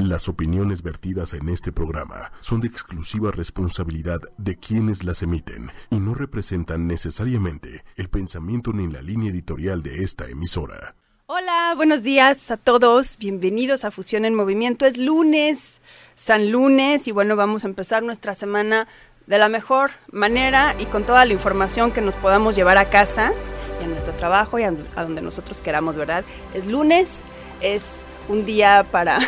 Las opiniones vertidas en este programa son de exclusiva responsabilidad de quienes las emiten y no representan necesariamente el pensamiento ni la línea editorial de esta emisora. Hola, buenos días a todos. Bienvenidos a Fusión en Movimiento. Es lunes, San Lunes, y bueno, vamos a empezar nuestra semana de la mejor manera y con toda la información que nos podamos llevar a casa y a nuestro trabajo y a, donde nosotros queramos, ¿verdad? Es lunes, es un día para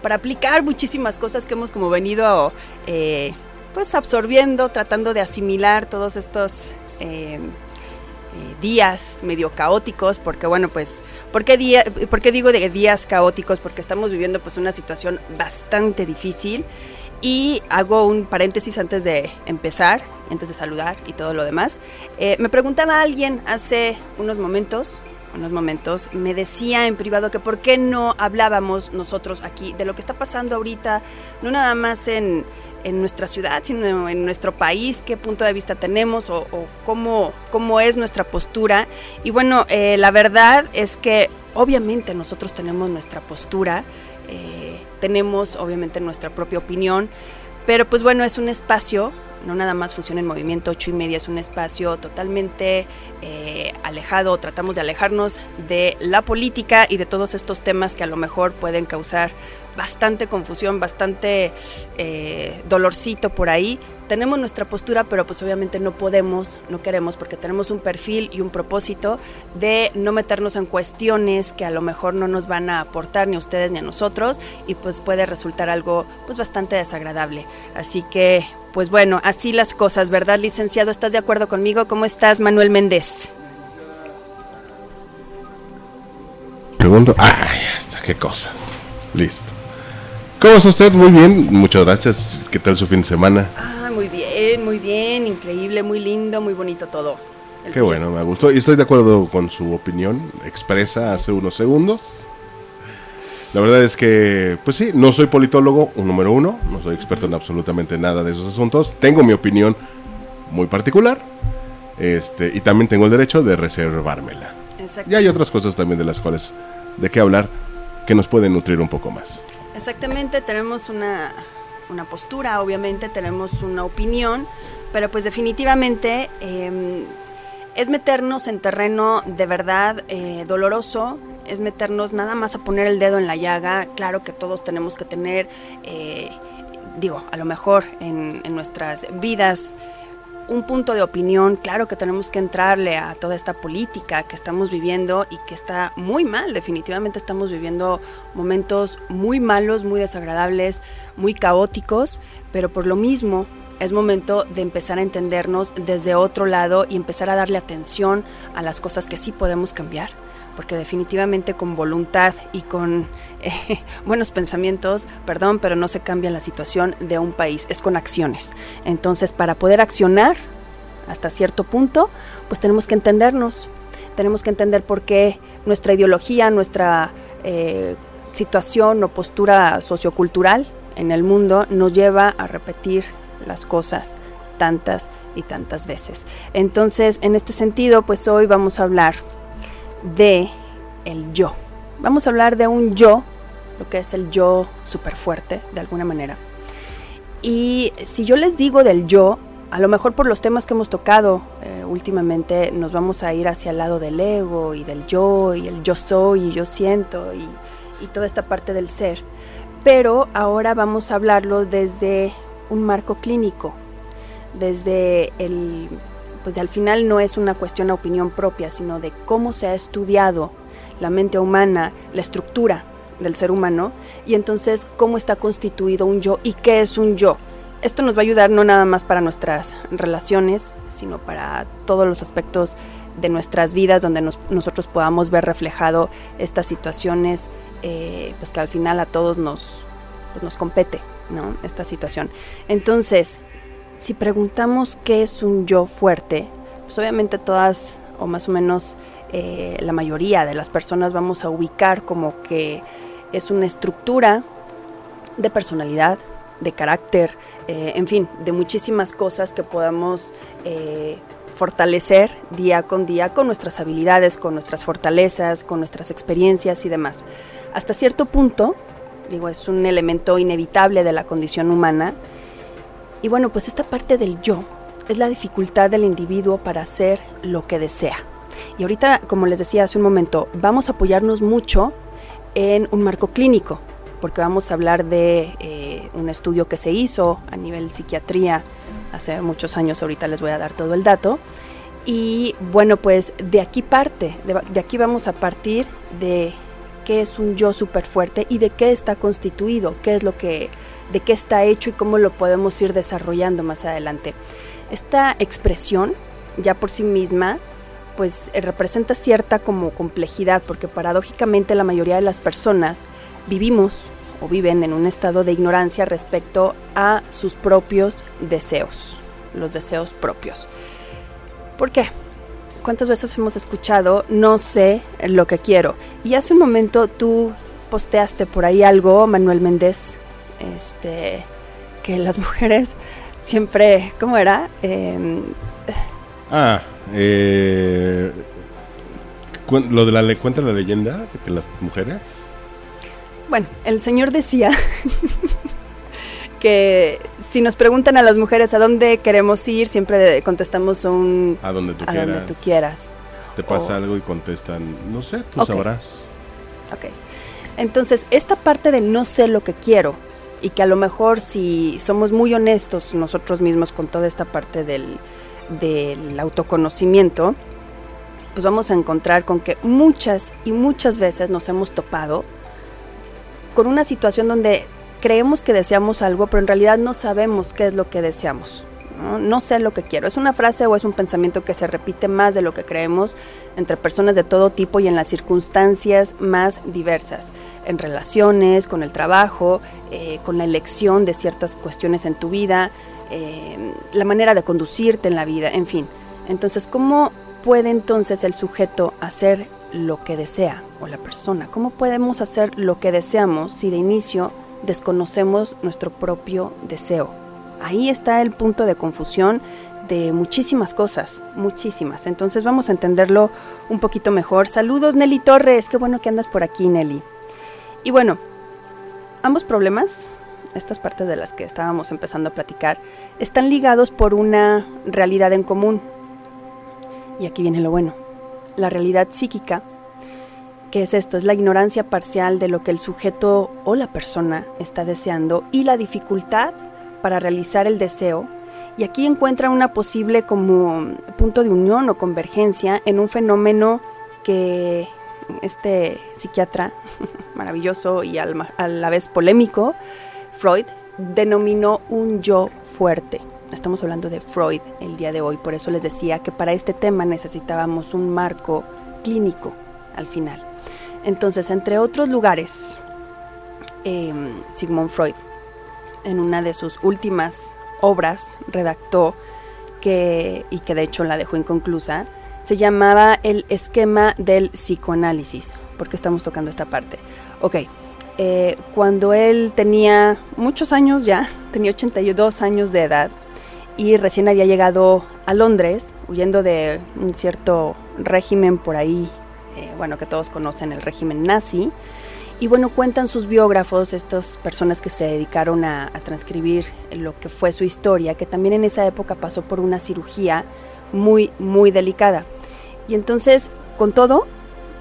para aplicar muchísimas cosas que hemos como venido eh, pues absorbiendo, tratando de asimilar todos estos eh, eh, días medio caóticos, porque bueno, pues, ¿por qué, día, ¿por qué digo de días caóticos? Porque estamos viviendo pues una situación bastante difícil y hago un paréntesis antes de empezar, antes de saludar y todo lo demás. me preguntaba alguien hace unos momentos, unos momentos, me decía en privado que por qué no hablábamos nosotros aquí de lo que está pasando ahorita, no nada más en, nuestra ciudad, sino en nuestro país, qué punto de vista tenemos o, cómo, cómo, es nuestra postura. Y bueno, eh, la verdad es que obviamente nosotros tenemos nuestra postura, eh, tenemos obviamente nuestra propia opinión, pero pues bueno, es un espacio no nada más funciona en movimiento, ocho y media es un espacio totalmente eh, alejado, tratamos de alejarnos de la política y de todos estos temas que a lo mejor pueden causar bastante confusión, bastante eh, dolorcito por ahí. Tenemos nuestra postura, pero pues obviamente no podemos, no queremos, porque tenemos un perfil y un propósito de no meternos en cuestiones que a lo mejor no nos van a aportar ni a ustedes ni a nosotros y pues puede resultar algo pues bastante desagradable. Así que pues bueno, así las cosas, ¿verdad, licenciado? ¿Estás de acuerdo conmigo? ¿Cómo estás, Manuel Méndez? Pregunto, ay, hasta qué cosas. Listo. ¿Cómo está usted? Muy bien, muchas gracias. ¿Qué tal su fin de semana? Ah, muy bien, muy bien, increíble, muy lindo, muy bonito todo. Qué bueno, me gustó. Y estoy de acuerdo con su opinión expresa hace unos segundos. La verdad es que, pues sí, no soy politólogo, un número uno, no soy experto en absolutamente nada de esos asuntos. Tengo mi opinión muy particular este, y también tengo el derecho de reservármela. Y hay otras cosas también de las cuales de qué hablar que nos pueden nutrir un poco más. Exactamente, tenemos una, una postura, obviamente tenemos una opinión, pero pues definitivamente em, es meternos en terreno de verdad eh, doloroso, es meternos nada más a poner el dedo en la llaga. Claro que todos tenemos que tener, eh, digo, a lo mejor en, nuestras vidas un punto de opinión, claro que tenemos que entrarle a toda esta política que estamos viviendo y que está muy mal, definitivamente estamos viviendo momentos muy malos, muy desagradables, muy caóticos, pero por lo mismo es momento de empezar a entendernos desde otro lado y empezar a darle atención a las cosas que sí podemos cambiar porque definitivamente con voluntad y con eh, buenos pensamientos, perdón, pero no se cambia la situación de un país, es con acciones. Entonces, para poder accionar hasta cierto punto, pues tenemos que entendernos, tenemos que entender por qué nuestra ideología, nuestra eh, situación o postura sociocultural en el mundo nos lleva a repetir las cosas tantas y tantas veces. Entonces, en este sentido, pues hoy vamos a hablar de el yo. Vamos a hablar de un yo, lo que es el yo súper fuerte, de alguna manera. Y si yo les digo del yo, a lo mejor por los temas que hemos tocado eh, últimamente nos vamos a ir hacia el lado del ego y del yo y el yo soy y yo siento y, y toda esta parte del ser. Pero ahora vamos a hablarlo desde un marco clínico, desde el pues al final no es una cuestión a opinión propia, sino de cómo se ha estudiado la mente humana, la estructura del ser humano, y entonces cómo está constituido un yo y qué es un yo. Esto nos va a ayudar no nada más para nuestras relaciones, sino para todos los aspectos de nuestras vidas donde nosotros podamos ver reflejado estas situaciones, eh, pues que al final a todos nos, pues nos compete, ¿no? Esta situación. Entonces, si preguntamos qué es un yo fuerte, pues obviamente todas o más o menos eh, la mayoría de las personas vamos a ubicar como que es una estructura de personalidad, de carácter, eh, en fin, de muchísimas cosas que podamos eh, fortalecer día con día con nuestras habilidades, con nuestras fortalezas, con nuestras experiencias y demás. Hasta cierto punto, digo, es un elemento inevitable de la condición humana. Y bueno, pues esta parte del yo es la dificultad del individuo para hacer lo que desea. Y ahorita, como les decía hace un momento, vamos a apoyarnos mucho en un marco clínico, porque vamos a hablar de eh, un estudio que se hizo a nivel psiquiatría hace muchos años, ahorita les voy a dar todo el dato. Y bueno, pues de aquí parte, de, aquí vamos a partir de qué es un yo súper fuerte y de qué está constituido, qué es lo que, de qué está hecho y cómo lo podemos ir desarrollando más adelante. Esta expresión, ya por sí misma, pues eh, representa cierta como complejidad, porque paradójicamente la mayoría de las personas vivimos o viven en un estado de ignorancia respecto a sus propios deseos, los deseos propios. ¿Por qué? ¿Cuántas veces hemos escuchado no sé lo que quiero? Y hace un momento tú posteaste por ahí algo, Manuel Méndez, este, que las mujeres siempre, ¿cómo era? Em, ah, eh, lo de la le cuenta la leyenda de que las mujeres. Bueno, el señor decía que si nos preguntan a las mujeres a dónde queremos ir, siempre contestamos un a donde tú, a quieras. Donde tú quieras. Te pasa algo y contestan, no sé, tú sabrás. Ok. Entonces, esta parte de no sé lo que quiero y que a lo mejor si somos muy honestos nosotros mismos con toda esta parte del, del autoconocimiento, pues vamos a encontrar con que muchas y muchas veces nos hemos topado con una situación donde creemos que deseamos algo, pero en realidad no sabemos qué es lo que deseamos. ¿No? sé lo que quiero. Es una frase o es un pensamiento que se repite más de lo que creemos entre personas de todo tipo y en las circunstancias más diversas, en relaciones, con el trabajo, eh, con la elección de ciertas cuestiones en tu vida, eh, la manera de conducirte en la vida, en fin. Entonces, ¿cómo puede entonces el sujeto hacer lo que desea o la persona? ¿Cómo podemos hacer lo que deseamos si de inicio desconocemos nuestro propio deseo. Ahí está el punto de confusión de muchísimas cosas, muchísimas. Entonces vamos a entenderlo un poquito mejor. Saludos Nelly Torres, qué bueno que andas por aquí Nelly. Y bueno, ambos problemas, estas partes de las que estábamos empezando a platicar, están ligados por una realidad en común. Y aquí viene lo bueno. La realidad psíquica ¿Qué es esto? Es la ignorancia parcial de lo que el sujeto o la persona está deseando y la dificultad para realizar el deseo. Y aquí encuentra una posible como punto de unión o convergencia en un fenómeno que este psiquiatra maravilloso y a la vez polémico, Freud, denominó un yo fuerte. Estamos hablando de Freud el día de hoy, por eso les decía que para este tema necesitábamos un marco clínico al final. Entonces, entre otros lugares, em, Sigmund Freud, en una de sus últimas obras, redactó que, y que de hecho la dejó inconclusa, se llamaba el esquema del psicoanálisis. porque estamos tocando esta parte? Ok, eh, cuando él tenía muchos años ya, tenía 82 años de edad, y recién había llegado a Londres, huyendo de un cierto régimen por ahí eh, bueno, que todos conocen el régimen nazi. Y bueno, cuentan sus biógrafos, estas personas que se dedicaron a, transcribir lo que fue su historia, que también en esa época pasó por una cirugía muy, muy delicada. Y entonces, con todo,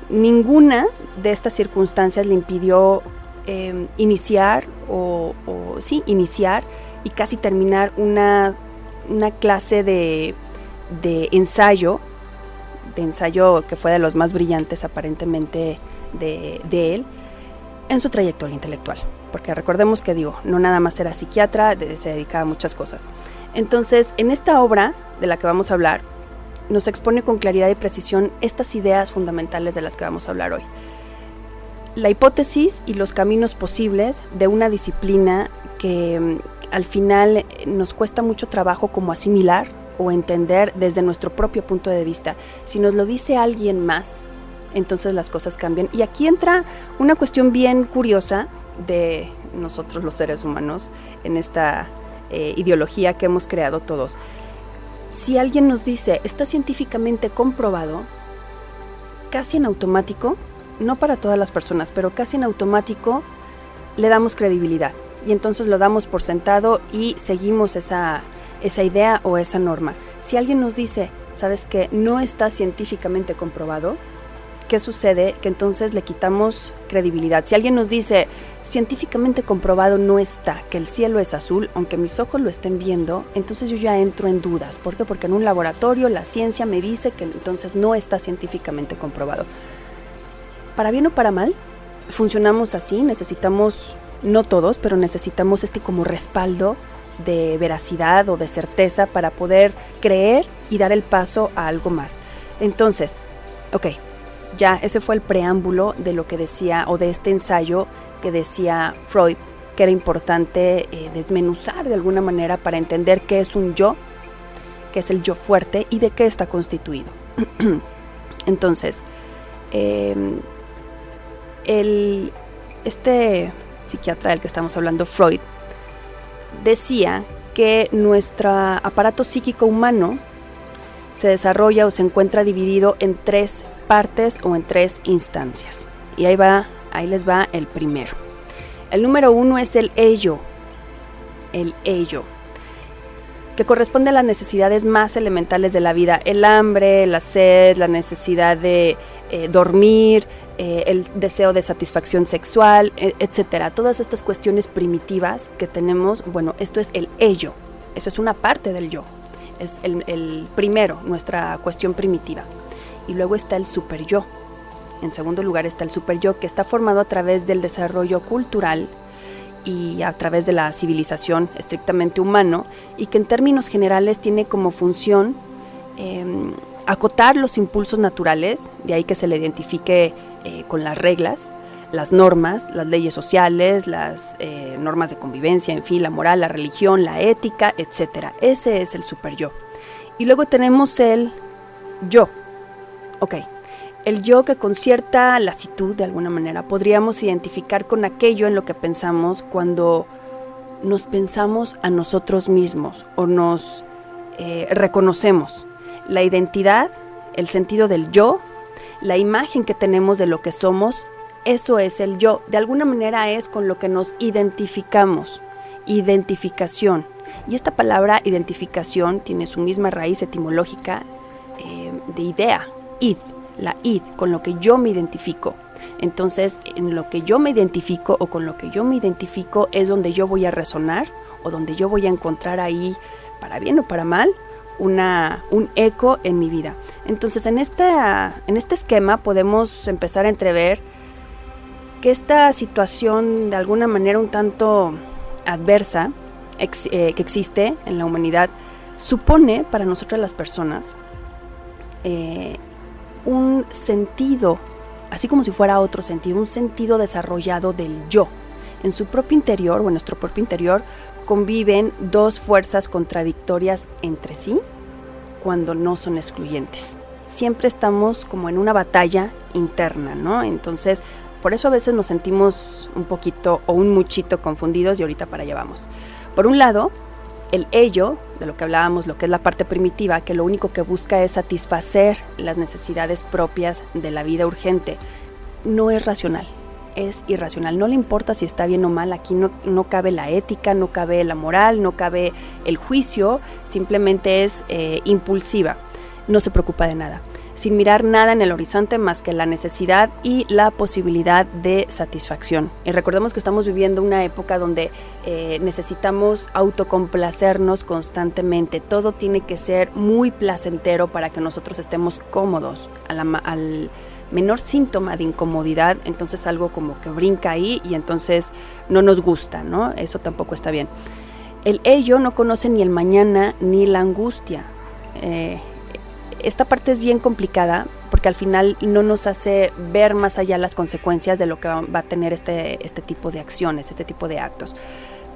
ninguna de estas circunstancias le impidió em, iniciar o, sí, iniciar y casi terminar una, una clase de, de ensayo de ensayo que fue de los más brillantes aparentemente de, él en su trayectoria intelectual. Porque recordemos que digo, no nada más era psiquiatra, se dedicaba a muchas cosas. Entonces, en esta obra de la que vamos a hablar, nos expone con claridad y precisión estas ideas fundamentales de las que vamos a hablar hoy. La hipótesis y los caminos posibles de una disciplina que mm, al final nos cuesta mucho trabajo como asimilar o entender desde nuestro propio punto de vista. Si nos lo dice alguien más, entonces las cosas cambian. Y aquí entra una cuestión bien curiosa de nosotros los seres humanos en esta eh, ideología que hemos creado todos. Si alguien nos dice, está científicamente comprobado, casi en automático, no para todas las personas, pero casi en automático, le damos credibilidad y entonces lo damos por sentado y seguimos esa, esa idea o esa norma. Si alguien nos dice, sabes que no está científicamente comprobado, ¿qué sucede? Que entonces le quitamos credibilidad. Si alguien nos dice, científicamente comprobado no está, que el cielo es azul, aunque mis ojos lo estén viendo, entonces yo ya entro en dudas. ¿Por qué? Porque en un laboratorio la ciencia me dice que entonces no está científicamente comprobado. Para bien o para mal, funcionamos así, necesitamos no todos, pero necesitamos este como respaldo de veracidad o de certeza para poder creer y dar el paso a algo más. Entonces, ok, ya ese fue el preámbulo de lo que decía o de este ensayo que decía Freud, que era importante eh, desmenuzar de alguna manera para entender qué es un yo, qué es el yo fuerte y de qué está constituido. Entonces, em, el, este psiquiatra del que estamos hablando, Freud, decía que nuestro aparato psíquico humano se desarrolla o se encuentra dividido en tres partes o en tres instancias. Y ahí va, ahí les va el primero. El número uno es el ello. El ello que corresponde a las necesidades más elementales de la vida, el hambre, la sed, la necesidad de eh, dormir, eh, el deseo de satisfacción sexual, e, etcétera. Todas estas cuestiones primitivas que tenemos, bueno, esto es el ello, eso es una parte del yo, es el, el primero, nuestra cuestión primitiva. Y luego está el super yo. En segundo lugar está el super yo, que está formado a través del desarrollo cultural y a través de la civilización estrictamente humano, y que en términos generales tiene como función em, acotar los impulsos naturales, de ahí que se le identifique eh, con las reglas, las normas, las leyes sociales, las eh, normas de convivencia, en fin, la moral, la religión, la ética, etc. Ese es el super yo. Y luego tenemos el yo. Ok, el yo que con cierta lasitud, de alguna manera, podríamos identificar con aquello en lo que pensamos cuando nos pensamos a nosotros mismos o nos eh, reconocemos. La identidad, el sentido del yo, la imagen que tenemos de lo que somos, eso es el yo. De alguna manera es con lo que nos identificamos. Identificación. Y esta palabra identificación tiene su misma raíz etimológica eh, de idea, id, la id, con lo que yo me identifico. Entonces, en lo que yo me identifico o con lo que yo me identifico es donde yo voy a resonar o donde yo voy a encontrar ahí, para bien o para mal, una, un eco en mi vida. Entonces, en, esta, en este esquema podemos empezar a entrever que esta situación de alguna manera un tanto adversa eh, que existe en la humanidad supone para nosotras las personas eh, un sentido, así como si fuera otro sentido, un sentido desarrollado del yo. En su propio interior o en nuestro propio interior conviven dos fuerzas contradictorias entre sí cuando no son excluyentes. Siempre estamos como en una batalla interna, ¿no? Entonces, por eso a veces nos sentimos un poquito o un muchito confundidos y ahorita para allá vamos. Por un lado, el ello, de lo que hablábamos, lo que es la parte primitiva, que lo único que busca es satisfacer las necesidades propias de la vida urgente, no es racional es irracional. No le importa si está bien o mal, aquí no, no cabe la ética, no cabe la moral, no cabe el juicio, simplemente es eh, impulsiva, no se preocupa de nada, sin mirar nada en el horizonte más que la necesidad y la posibilidad de satisfacción. Y recordemos que estamos viviendo una época donde eh, necesitamos autocomplacernos constantemente, todo tiene que ser muy placentero para que nosotros estemos cómodos al menor síntoma de incomodidad, entonces algo como que brinca ahí y entonces no nos gusta, ¿no? Eso tampoco está bien. El ello no conoce ni el mañana ni la angustia. Eh, esta parte es bien complicada porque al final no nos hace ver más allá las consecuencias de lo que va a tener este, este tipo de acciones, este tipo de actos.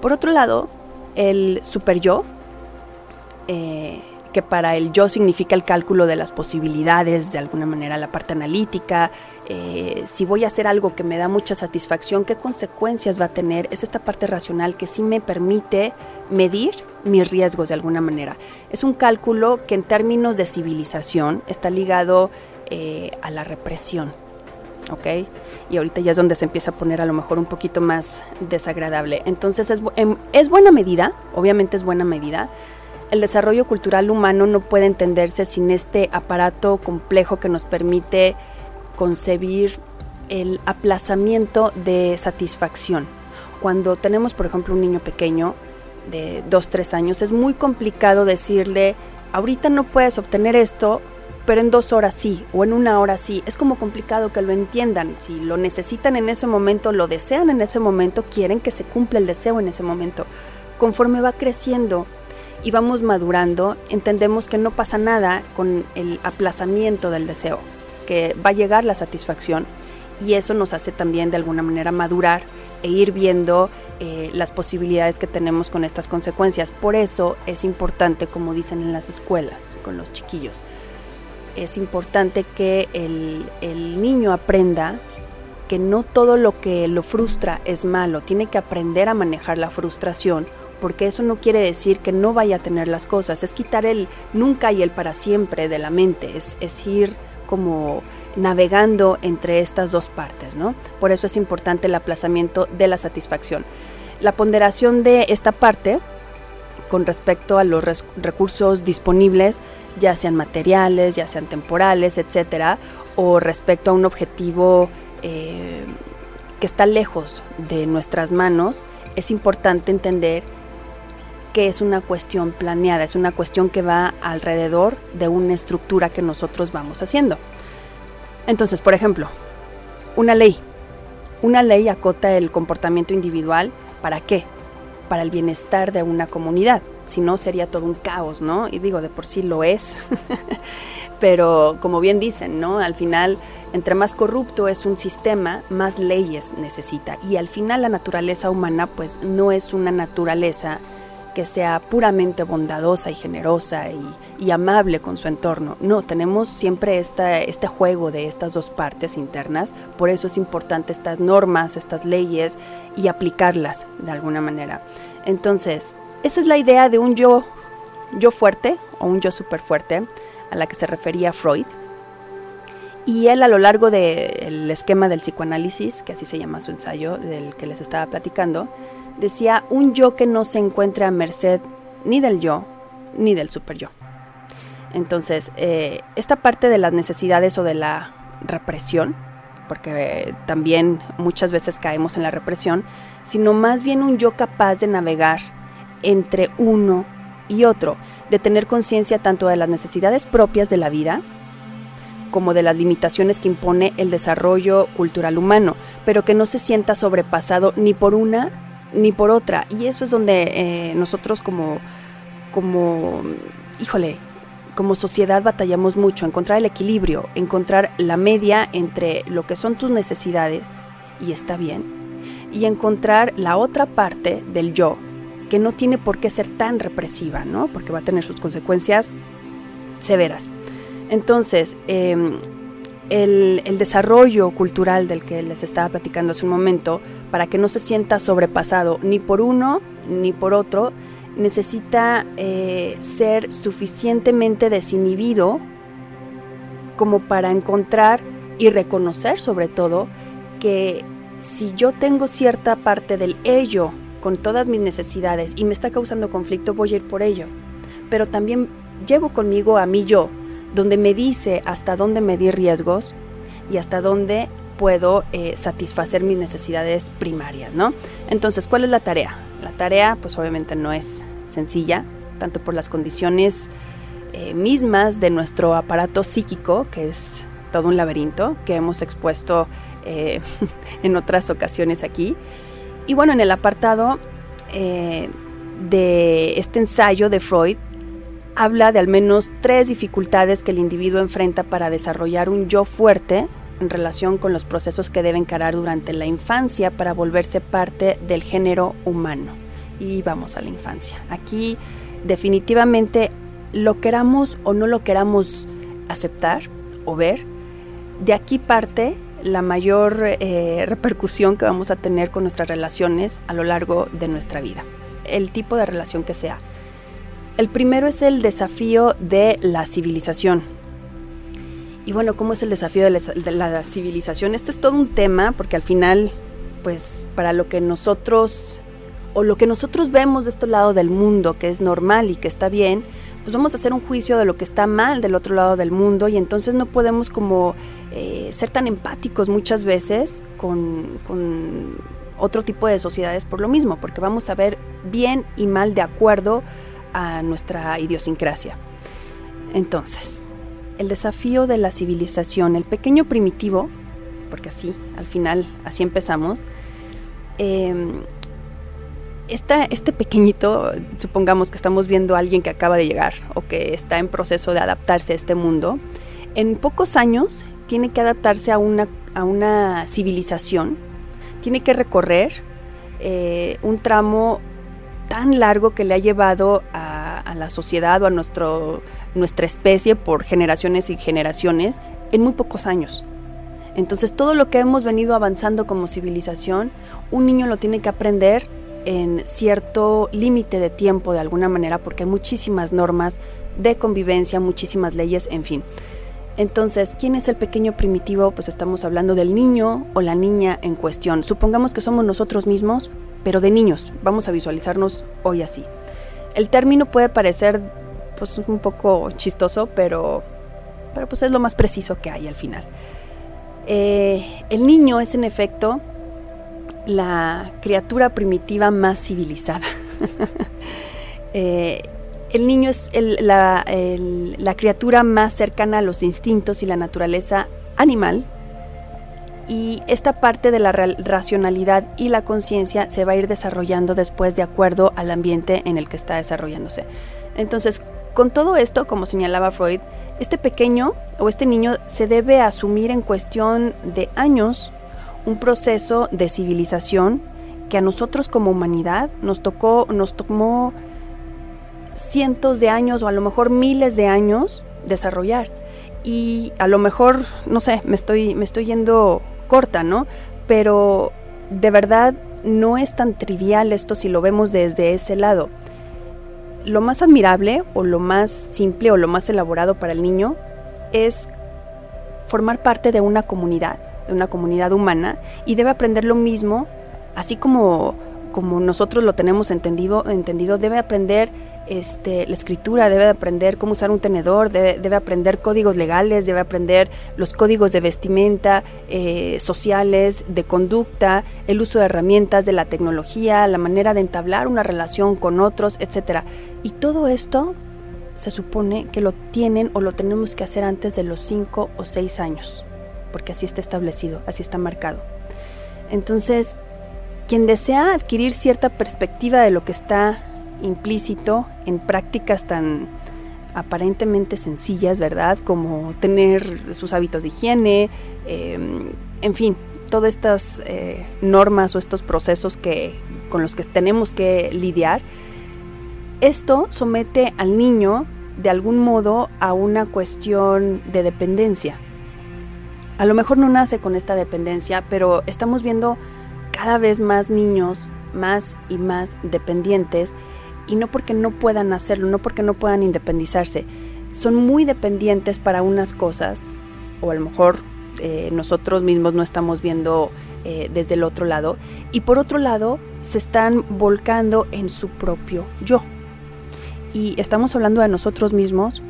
Por otro lado, el super yo, eh, que para el yo significa el cálculo de las posibilidades, de alguna manera la parte analítica, eh, si voy a hacer algo que me da mucha satisfacción, qué consecuencias va a tener, es esta parte racional que sí me permite medir mis riesgos de alguna manera. Es un cálculo que en términos de civilización está ligado eh, a la represión. ¿ok? Y ahorita ya es donde se empieza a poner a lo mejor un poquito más desagradable. Entonces es, em, es buena medida, obviamente es buena medida. El desarrollo cultural humano no puede entenderse sin este aparato complejo que nos permite concebir el aplazamiento de satisfacción. Cuando tenemos, por ejemplo, un niño pequeño de 2, 3 años, es muy complicado decirle, ahorita no puedes obtener esto, pero en dos horas sí, o en una hora sí. Es como complicado que lo entiendan. Si lo necesitan en ese momento, lo desean en ese momento, quieren que se cumpla el deseo en ese momento. Conforme va creciendo y vamos madurando, entendemos que no pasa nada con el aplazamiento del deseo, que va a llegar la satisfacción y eso nos hace también de alguna manera madurar e ir viendo eh, las posibilidades que tenemos con estas consecuencias. Por eso es importante, como dicen en las escuelas, con los chiquillos, es importante que el, el niño aprenda que no todo lo que lo frustra es malo, tiene que aprender a manejar la frustración, porque eso no quiere decir que no vaya a tener las cosas, es quitar el nunca y el para siempre de la mente, es, es ir como navegando entre estas dos partes, ¿no? Por eso es importante el aplazamiento de la satisfacción. La ponderación de esta parte con respecto a los recursos disponibles, ya sean materiales, ya sean temporales, etcétera, o respecto a un objetivo eh, que está lejos de nuestras manos, es importante entender que es una cuestión planeada, es una cuestión que va alrededor de una estructura que nosotros vamos haciendo. Entonces, por ejemplo, una ley. Una ley acota el comportamiento individual. ¿Para qué? Para el bienestar de una comunidad. Si no, sería todo un caos, ¿no? Y digo, de por sí lo es. Pero como bien dicen, ¿no? Al final, entre más corrupto es un sistema, más leyes necesita. Y al final la naturaleza humana, pues no es una naturaleza que sea puramente bondadosa y generosa y, amable con su entorno. No, tenemos siempre este juego de estas dos partes internas, por eso es importante estas normas, estas leyes y aplicarlas de alguna manera. Entonces, esa es la idea de un yo, yo fuerte o un yo súper fuerte a la que se refería Freud. Y él a lo largo del esquema del psicoanálisis, que así se llama su ensayo del que les estaba platicando, decía un yo que no se encuentra a merced ni del yo ni del super yo. Entonces, eh, esta parte de las necesidades o de la represión, porque también muchas veces caemos en la represión, sino más bien un yo capaz de navegar entre uno y otro, de tener conciencia tanto de las necesidades propias de la vida, como de las limitaciones que impone el desarrollo cultural humano, pero que no se sienta sobrepasado ni por una ni por otra. Y eso es donde eh, nosotros como, como, híjole, como sociedad batallamos mucho, encontrar el equilibrio, encontrar la media entre lo que son tus necesidades, y está bien, y encontrar la otra parte del yo, que no tiene por qué ser tan represiva, ¿no? Porque va a tener sus consecuencias severas. Entonces, em, el, desarrollo cultural del que les estaba platicando hace un momento, para que no se sienta sobrepasado ni por uno ni por otro, necesita eh, ser suficientemente desinhibido como para encontrar y reconocer sobre todo que si yo tengo cierta parte del ello con todas mis necesidades y me está causando conflicto, voy a ir por ello. Pero también llevo conmigo a mí yo, donde me dice hasta dónde medir riesgos y hasta dónde puedo eh, satisfacer mis necesidades primarias, ¿no? Entonces, ¿cuál es la tarea? La tarea, pues obviamente no es sencilla, tanto por las condiciones eh, mismas de nuestro aparato psíquico, que es todo un laberinto que hemos expuesto eh, en otras ocasiones aquí. Y bueno, en el apartado de este ensayo de Freud, habla de al menos tres dificultades que el individuo enfrenta para desarrollar un yo fuerte en relación con los procesos que debe encarar durante la infancia para volverse parte del género humano. Y vamos a la infancia. Aquí definitivamente lo queramos o no lo queramos aceptar o ver, de aquí parte la mayor eh, repercusión que vamos a tener con nuestras relaciones a lo largo de nuestra vida. El tipo de relación que sea el primero es el desafío de la civilización. y bueno, ¿cómo es el desafío de la, civilización? Esto es todo un tema porque al final, pues para lo que nosotros, o lo que nosotros vemos de este lado del mundo, que es normal y que está bien, pues vamos a hacer un juicio de lo que está mal del otro lado del mundo y entonces no podemos como eh, ser tan empáticos muchas veces con, con otro tipo de sociedades por lo mismo, porque vamos a ver bien y mal de acuerdo a nuestra idiosincrasia. Entonces, el desafío de la civilización, el pequeño primitivo, porque así, al final, así empezamos, em, este pequeñito, supongamos que estamos viendo a alguien que acaba de llegar o que está en proceso de adaptarse a este mundo, en pocos años tiene que adaptarse a una, a una civilización, tiene que recorrer eh, un tramo tan largo que le ha llevado a, la sociedad o a nuestro nuestra especie por generaciones y generaciones en muy pocos años. Entonces todo lo que hemos venido avanzando como civilización, un niño lo tiene que aprender en cierto límite de tiempo de alguna manera porque hay muchísimas normas de convivencia, muchísimas leyes, en fin. Entonces, ¿quién es el pequeño primitivo? Pues estamos hablando del niño o la niña en cuestión. Supongamos que somos nosotros mismos, pero de niños. Vamos a visualizarnos hoy así. El término puede parecer pues un poco chistoso, pero, pero pues es lo más preciso que hay al final. Eh, el niño es en efecto la criatura primitiva más civilizada. Eh, el niño es la, la, criatura más cercana a los instintos y la naturaleza animal. Y esta parte de la racionalidad y la conciencia se va a ir desarrollando después de acuerdo al ambiente en el que está desarrollándose. Entonces, con todo esto, como señalaba Freud, este pequeño o este niño se debe asumir en cuestión de años un proceso de civilización que a nosotros como humanidad nos tocó, nos tomó cientos de años o a lo mejor miles de años desarrollar. Y a lo mejor, no sé, me estoy, me estoy yendo corta, ¿no? Pero de verdad no es tan trivial esto si lo vemos desde ese lado lo más admirable o lo más simple o lo más elaborado para el niño es formar parte de una comunidad, de una comunidad humana y debe aprender lo mismo, así como, como nosotros lo tenemos entendido, entendido debe aprender este, la escritura, debe aprender cómo usar un tenedor, debe, aprender códigos legales, debe aprender los códigos de vestimenta, eh, sociales, de conducta, el uso de herramientas, de la tecnología, la manera de entablar una relación con otros, etc. Y todo esto se supone que lo tienen o lo tenemos que hacer antes de los 5 o 6 años, porque así está establecido, así está marcado. Entonces, quien desea adquirir cierta perspectiva de lo que está implícito en prácticas tan aparentemente sencillas, ¿verdad? Como tener sus hábitos de higiene, em, en fin, todas estas eh, normas o estos procesos que, con los que tenemos que lidiar. Esto somete al niño de algún modo a una cuestión de dependencia. A lo mejor no nace con esta dependencia, pero estamos viendo cada vez más niños más y más dependientes y no porque no puedan hacerlo, no porque no puedan independizarse. Son muy dependientes para unas cosas, o a lo mejor eh, nosotros mismos no estamos viendo eh, desde el otro lado, y por otro lado se están volcando en su propio yo. Y estamos hablando de nosotros mismos,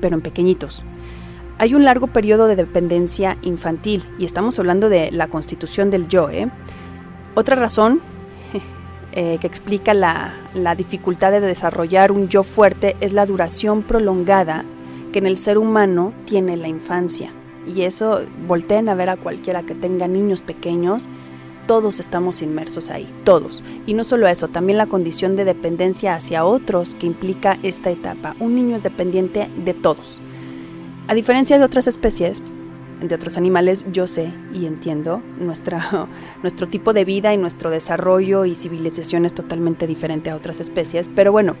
pero en pequeñitos. Hay un largo periodo de dependencia infantil, y estamos hablando de la constitución del yo. ¿eh? Otra razón eh, que explica la, dificultad de desarrollar un yo fuerte es la duración prolongada que en el ser humano tiene la infancia. Y eso, volteen a ver a cualquiera que tenga niños pequeños, todos estamos inmersos ahí, todos. Y no solo eso, también la condición de dependencia hacia otros que implica esta etapa. Un niño es dependiente de todos. A diferencia de otras especies, de otros animales, yo sé y entiendo nuestra, nuestro tipo de vida y nuestro desarrollo y civilización es totalmente diferente a otras especies, pero bueno,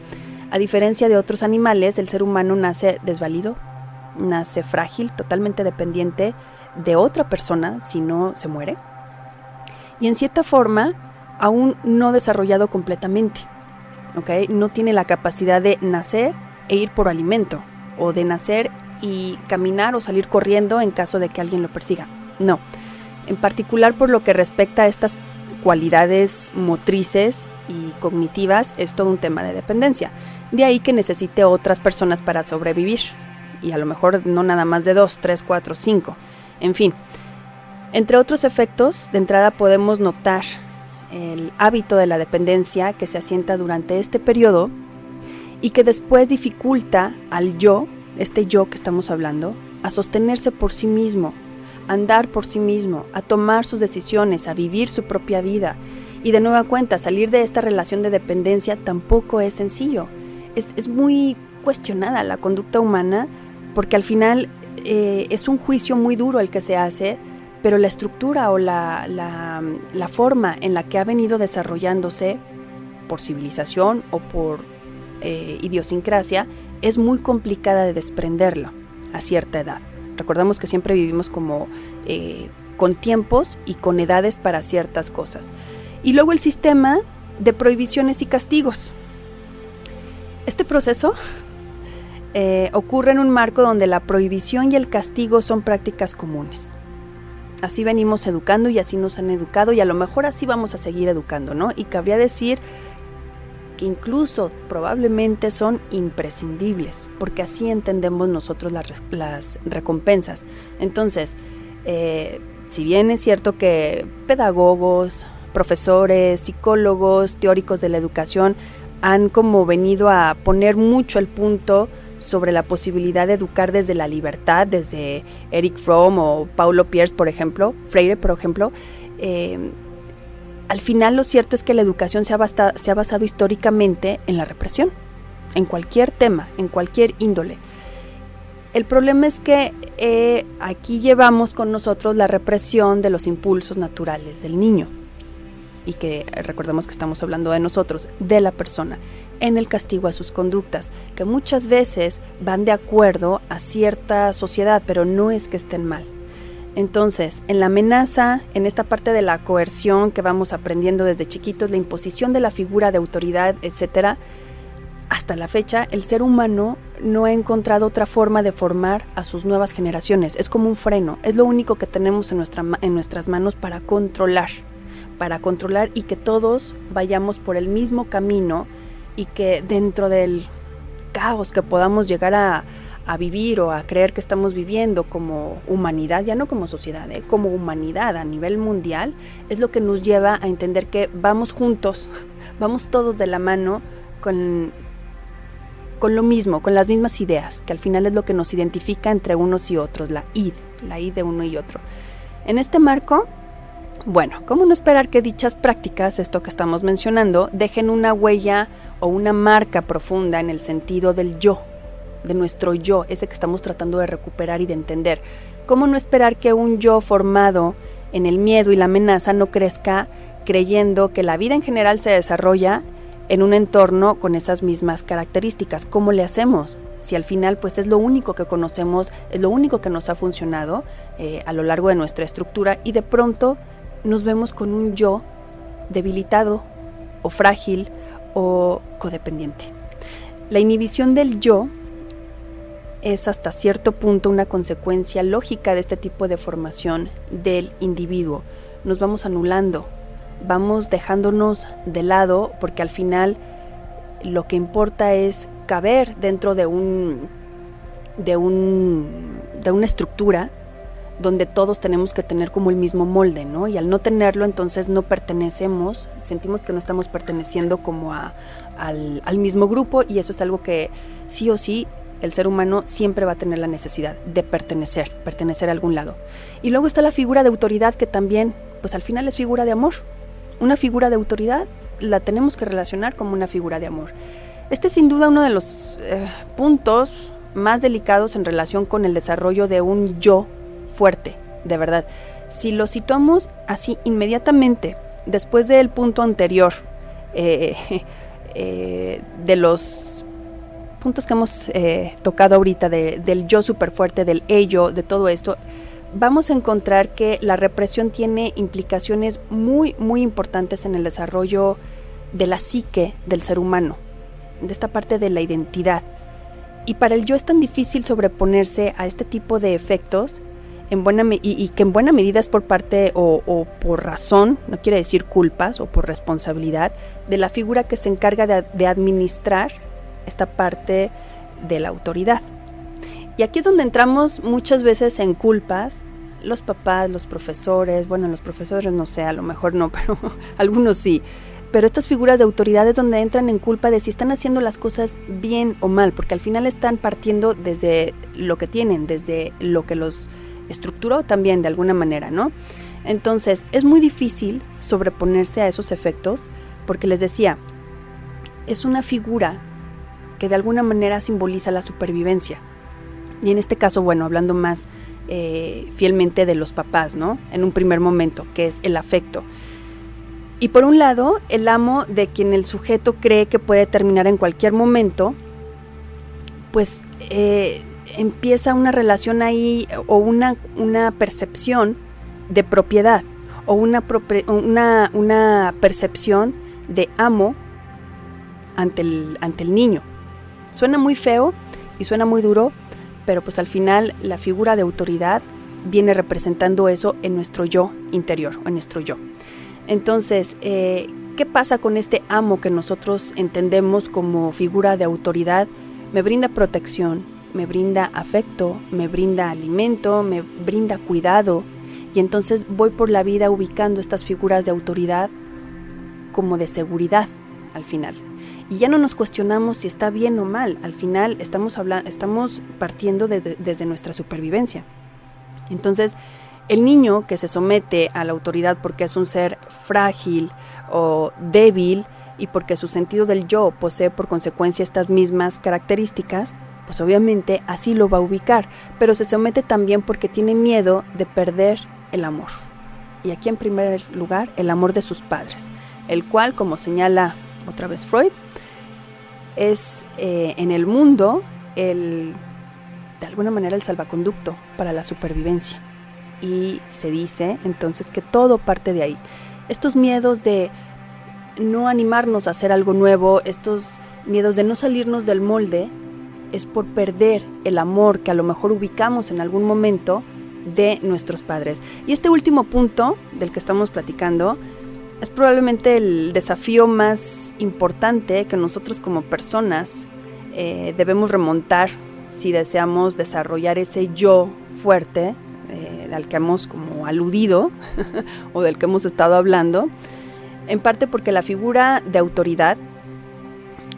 a diferencia de otros animales, el ser humano nace desvalido, nace frágil, totalmente dependiente de otra persona si no se muere, y en cierta forma aún no desarrollado completamente, ¿ok? No tiene la capacidad de nacer e ir por alimento, o de nacer y caminar o salir corriendo en caso de que alguien lo persiga. No. En particular por lo que respecta a estas cualidades motrices y cognitivas es todo un tema de dependencia. De ahí que necesite otras personas para sobrevivir. Y a lo mejor no nada más de dos, tres, cuatro, cinco. En fin. Entre otros efectos, de entrada podemos notar el hábito de la dependencia que se asienta durante este periodo y que después dificulta al yo, este yo que estamos hablando, a sostenerse por sí mismo, a andar por sí mismo, a tomar sus decisiones, a vivir su propia vida. Y de nueva cuenta, salir de esta relación de dependencia tampoco es sencillo. Es, muy cuestionada la conducta humana porque al final eh, es un juicio muy duro el que se hace, pero la estructura o la, la forma en la que ha venido desarrollándose por civilización o por eh, idiosincrasia, es muy complicada de desprenderlo a cierta edad. Recordamos que siempre vivimos como eh, con tiempos y con edades para ciertas cosas. Y luego el sistema de prohibiciones y castigos. Este proceso eh, ocurre en un marco donde la prohibición y el castigo son prácticas comunes. Así venimos educando y así nos han educado y a lo mejor así vamos a seguir educando, ¿no? Y cabría decir incluso probablemente son imprescindibles, porque así entendemos nosotros las, recompensas. Entonces, eh, si bien es cierto que pedagogos, profesores, psicólogos, teóricos de la educación han como venido a poner mucho el punto sobre la posibilidad de educar desde la libertad, desde Eric Fromm o Paulo Pierce, por ejemplo, Freire, por ejemplo, eh, al final lo cierto es que la educación se ha, basado históricamente en la represión, en cualquier tema, en cualquier índole. El problema es que eh, aquí llevamos con nosotros la represión de los impulsos naturales del niño. Y que recordemos que estamos hablando de nosotros, de la persona, en el castigo a sus conductas, que muchas veces van de acuerdo a cierta sociedad, pero no es que estén mal. Entonces, en la amenaza, en esta parte de la coerción que vamos aprendiendo desde chiquitos, la imposición de la figura de autoridad, etcétera, hasta la fecha el ser humano no ha encontrado otra forma de formar a sus nuevas generaciones. Es como un freno, es lo único que tenemos en, en nuestras manos para controlar, para controlar y que todos vayamos por el mismo camino y que dentro del caos que podamos llegar a, a vivir o a creer que estamos viviendo como humanidad, ya no como sociedad, ¿eh? como humanidad a nivel mundial, es lo que nos lleva a entender que vamos juntos, vamos todos de la mano con, con lo mismo, con las mismas ideas, que al final es lo que nos identifica entre unos y otros, la id, la id de uno y otro. En este marco, bueno, ¿cómo no esperar que dichas prácticas, esto que estamos mencionando, dejen una huella o una marca profunda en el sentido del yo, de nuestro yo, ese que estamos tratando de recuperar y de entender. ¿Cómo no esperar que un yo formado en el miedo y la amenaza no crezca creyendo que la vida en general se desarrolla en un entorno con esas mismas características? ¿Cómo le hacemos? Si al final pues es lo único que conocemos, es lo único que nos ha funcionado eh, a lo largo de nuestra estructura y de pronto nos vemos con un yo debilitado o frágil o codependiente. La inhibición del yo es hasta cierto punto una consecuencia lógica de este tipo de formación del individuo. Nos vamos anulando, vamos dejándonos de lado porque al final lo que importa es caber dentro de un de un de una estructura donde todos tenemos que tener como el mismo molde, ¿no? Y al no tenerlo, entonces no pertenecemos, sentimos que no estamos perteneciendo como a, al, al mismo grupo y eso es algo que sí o sí el ser humano siempre va a tener la necesidad de pertenecer, pertenecer a algún lado. Y luego está la figura de autoridad que también, pues al final es figura de amor. Una figura de autoridad la tenemos que relacionar como una figura de amor. Este es sin duda uno de los eh, puntos más delicados en relación con el desarrollo de un yo fuerte, de verdad. Si lo situamos así inmediatamente, después del punto anterior, eh, eh, de los puntos que hemos eh, tocado ahorita del yo súper fuerte, del ello, de todo esto, vamos a encontrar que la represión tiene implicaciones muy, muy importantes en el desarrollo de la psique del ser humano, de esta parte de la identidad. y para el yo es tan difícil sobreponerse a este tipo de efectos en buena y, que en buena medida es por parte o, por razón, no quiere decir culpas o por responsabilidad, de la figura que se encarga de, administrar esta parte de la autoridad. Y aquí es donde entramos muchas veces en culpas, los papás, los profesores, bueno, los profesores no sé, a lo mejor no, pero algunos sí. Pero estas figuras de autoridad es donde entran en culpa de si están haciendo las cosas bien o mal, porque al final están partiendo desde lo que tienen, desde lo que los estructuró también de alguna manera, ¿no? Entonces, es muy difícil sobreponerse a esos efectos porque les decía, es una figura que de alguna manera simboliza la supervivencia. Y en este caso, bueno, hablando más eh, fielmente de los papás, ¿no? En un primer momento, que es el afecto. Y por un lado, el amo de quien el sujeto cree que puede terminar en cualquier momento, pues eh, empieza una relación ahí o una, una percepción de propiedad o una, una, una, percepción de amo ante el, ante el niño. Suena muy feo y suena muy duro, pero pues al final la figura de autoridad viene representando eso en nuestro yo interior, en nuestro yo. Entonces, eh, ¿qué pasa con este amo que nosotros entendemos como figura de autoridad? Me brinda protección, me brinda afecto, me brinda alimento, me brinda cuidado. Y entonces voy por la vida ubicando estas figuras de autoridad como de seguridad al final. Y ya no nos cuestionamos si está bien o mal. Al final estamos, hablando, estamos partiendo desde nuestra supervivencia. Entonces, el niño que se somete a la autoridad porque es un ser frágil o débil y porque su sentido del yo posee por consecuencia estas mismas características, pues obviamente así lo va a ubicar, pero se somete también porque tiene miedo de perder el amor. Y aquí en primer lugar, el amor de sus padres, el cual, como señala otra vez Freud, es eh, en el mundo el, de alguna manera el salvaconducto para la supervivencia. Y se dice entonces que todo parte de ahí. Estos miedos de no animarnos a hacer algo nuevo, estos miedos de no salirnos del molde, es por perder el amor que a lo mejor ubicamos en algún momento de nuestros padres. Y este último punto del que estamos platicando es probablemente el desafío más importante que nosotros como personas eh, debemos remontar si deseamos desarrollar ese yo fuerte eh, al que hemos como aludido o del que hemos estado hablando, en parte porque la figura de autoridad